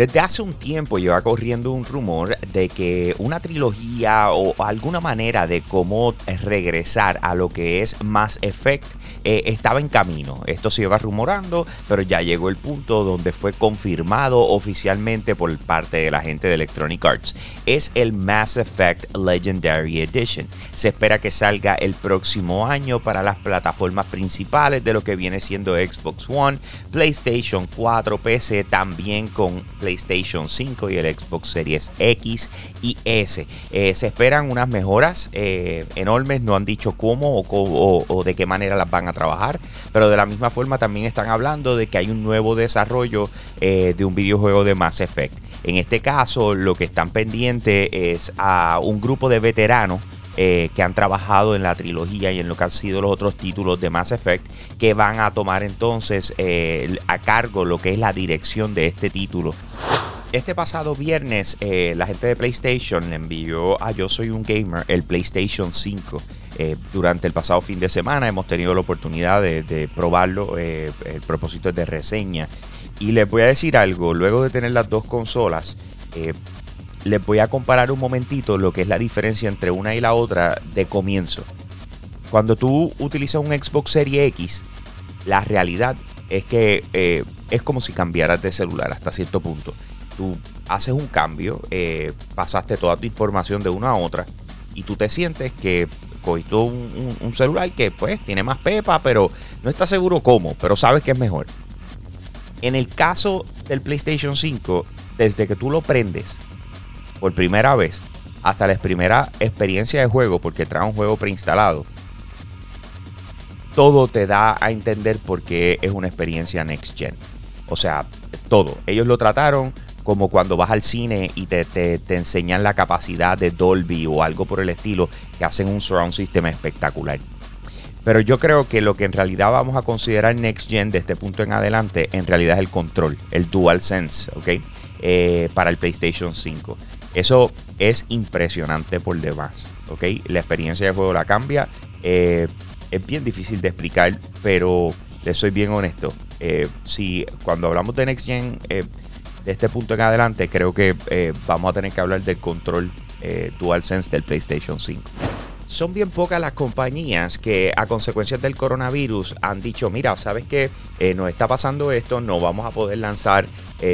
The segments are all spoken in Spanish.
Desde hace un tiempo lleva corriendo un rumor de que una trilogía o alguna manera de cómo regresar a lo que es Mass Effect eh, estaba en camino. Esto se iba rumorando, pero ya llegó el punto donde fue confirmado oficialmente por parte de la gente de Electronic Arts. Es el Mass Effect Legendary Edition. Se espera que salga el próximo año para las plataformas principales de lo que viene siendo Xbox One, PlayStation 4, PC, también con PlayStation 5 y el Xbox Series X y S. Eh, se esperan unas mejoras eh, enormes, no han dicho cómo o, de qué manera las van a trabajar, pero de la misma forma también están hablando de que hay un nuevo desarrollo eh, de un videojuego de Mass Effect. En este caso, lo que están pendientes es a un grupo de veteranos que han trabajado en la trilogía y en lo que han sido los otros títulos de Mass Effect, que van a tomar entonces a cargo lo que es la dirección de este título. Este pasado viernes, la gente de PlayStation le envió a Yo Soy un Gamer el PlayStation 5. Eh, durante el pasado fin de semana hemos tenido la oportunidad de, probarlo. Eh, el propósito es de reseña. Y les voy a decir algo, luego de tener las dos consolas, eh, les voy a comparar un momentito lo que es la diferencia entre una y la otra de comienzo. Cuando tú utilizas un Xbox Series X, la realidad es que es como si cambiaras de celular hasta cierto punto. Tú haces un cambio, pasaste toda tu información de una a otra y tú te sientes que cogiste un, un, celular que pues tiene más pepa, pero no está seguro cómo, pero sabes que es mejor. En el caso del PlayStation 5, desde que tú lo prendes por primera vez hasta la primera experiencia de juego, porque trae un juego preinstalado, todo te da a entender por qué es una experiencia next gen. O sea, todo. Ellos lo trataron como cuando vas al cine y te, enseñan la capacidad de Dolby o algo por el estilo, que hacen un surround system espectacular. Pero yo creo que lo que en realidad vamos a considerar Next Gen de este punto en adelante, en realidad es el control, el DualSense, ¿ok? Eh, para el PlayStation 5. Eso es impresionante por demás. La experiencia de juego la cambia. Eh, es bien difícil de explicar, pero le soy bien honesto. Eh, si cuando hablamos de Next Gen, de este punto en adelante, creo que eh, vamos a tener que hablar del control eh, DualSense del PlayStation 5. Son bien pocas las compañías que a consecuencia del coronavirus han dicho, mira, ¿sabes qué? Eh, nos está pasando esto, no vamos a poder lanzar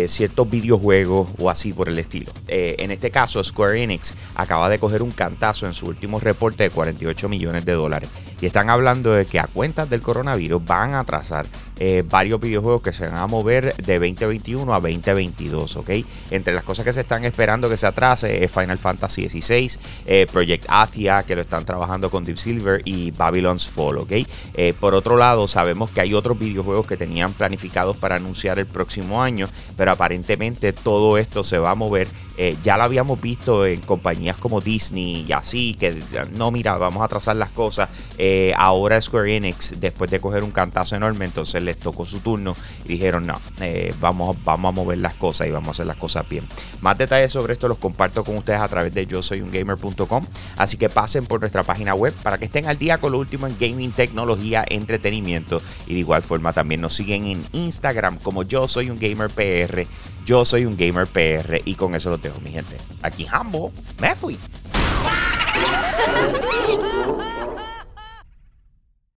ciertos videojuegos o así por el estilo. en este caso, Square Enix acaba de coger un cantazo en su último reporte de 48 millones de dólares. Y están hablando de que a cuentas del coronavirus van a atrasar eh, varios videojuegos que se van a mover de 2021 a 2022, ¿ok? Entre las cosas que se están esperando que se atrase es Final Fantasy XVI, eh, Project Athia, que lo están trabajando con Deep Silver, y Babylon's Fall, ¿ok? Eh, por otro lado, sabemos que hay otros videojuegos que tenían planificados para anunciar el próximo año, pero aparentemente todo esto se va a mover. Ya lo habíamos visto en compañías como Disney y así, que no, mira, vamos a trazar las cosas. ahora Square Enix, después de coger un cantazo enorme, entonces les tocó su turno y dijeron, no, eh, vamos, vamos a mover las cosas y vamos a hacer las cosas bien. Más detalles sobre esto los comparto con ustedes a través de yo soy un gamer.com, así que pasen por nuestra página web para que estén al día con lo último en gaming, tecnología, entretenimiento y de igual forma también nos siguen en Instagram como yo soy un gamer PR, yo soy un gamer PR y con eso lo dejo, mi gente. Aquí Hambo, me fui.